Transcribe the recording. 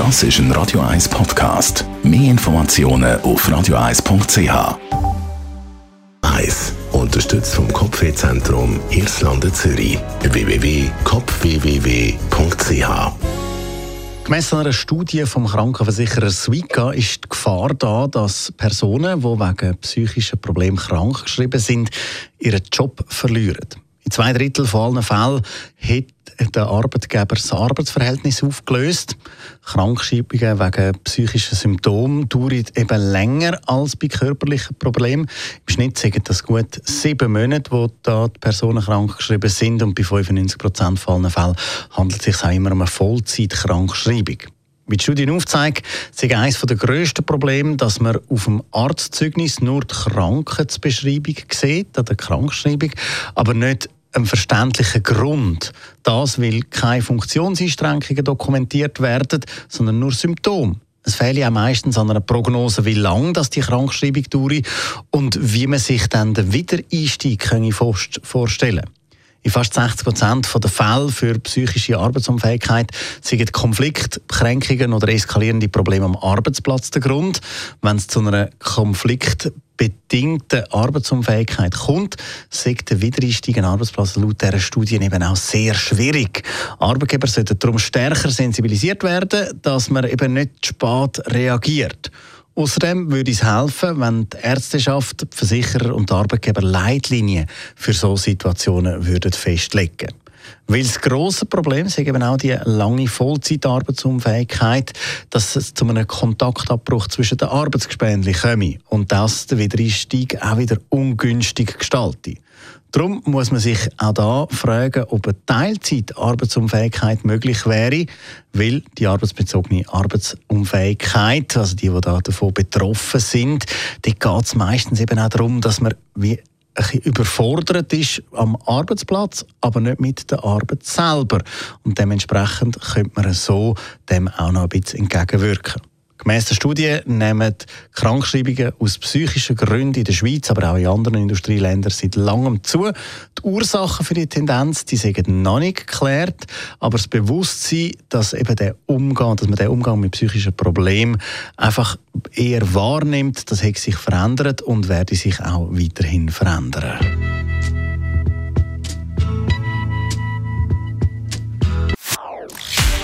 Das ist ein Radio 1 Podcast. Mehr Informationen auf radio1.ch. 1. Unterstützt vom Kopfwehzentrum Irlande Zürich. www.kopfwww.ch Gemessen einer Studie vom Krankenversicherer Suica ist die Gefahr da, dass Personen, die wegen psychischer Probleme krankgeschrieben sind, ihren Job verlieren. In zwei Drittel von allen Fällen hat der Arbeitgeber das Arbeitsverhältnis aufgelöst. Krankschreibungen wegen psychischer Symptomen dauern eben länger als bei körperlichen Problemen. Im Schnitt sagen das gut sieben Monate, wo da die Personen krankgeschrieben sind und bei 95 Prozent von allen Fällen handelt es sich auch immer um eine Vollzeitkrankschreibung. Die Studien aufzeigen, ist eines der grössten Probleme, dass man auf dem Arztzeugnis nur die Krankheitsbeschreibung sieht, an der Krankschreibung, aber nicht einen verständlichen Grund. Das, weil keine Funktionseinschränkungen dokumentiert werden, sondern nur Symptome. Es fehlt ja meistens an einer Prognose, wie lange das die Krankschreibung dauert und wie man sich dann den Wiedereinstieg vorstellen kann. In fast 60 Prozent der Fälle für psychische Arbeitsunfähigkeit sind Konflikt, Kränkungen oder eskalierende Probleme am Arbeitsplatz der Grund. Wenn es zu einer konfliktbedingten Arbeitsunfähigkeit kommt, sagt der Wiedereinstieg an Arbeitsplatz laut dieser Studien eben auch sehr schwierig. Arbeitgeber sollten darum stärker sensibilisiert werden, dass man eben nicht spät reagiert. Außerdem würde es helfen, wenn die Ärzteschaft, die Versicherer und die Arbeitgeber Leitlinien für solche Situationen würden festlegen weil das grosse Problem ist eben auch die lange Vollzeitarbeitsunfähigkeit, dass es zu einem Kontaktabbruch zwischen den Arbeitsgespendli komme und das den Wiedereinstieg auch wieder ungünstig gestaltet. Darum muss man sich auch da fragen, ob eine Teilzeit-Arbeitsunfähigkeit möglich wäre, weil die arbeitsbezogene Arbeitsunfähigkeit, also die, die da davon betroffen sind, da geht es meistens eben auch darum, dass man wie überfordert ist am Arbeitsplatz, aber nicht mit der Arbeit selber. Und dementsprechend könnte man so dem auch noch ein bisschen entgegenwirken. Gemäss der Studie nehmen Krankschreibungen aus psychischen Gründen in der Schweiz, aber auch in anderen Industrieländern seit langem zu. Die Ursachen für die Tendenz, die sind noch nicht geklärt, aber das Bewusstsein, dass eben der Umgang, dass man den Umgang mit psychischen Problemen einfach eher wahrnimmt, das hat sich verändert und werde sich auch weiterhin verändern.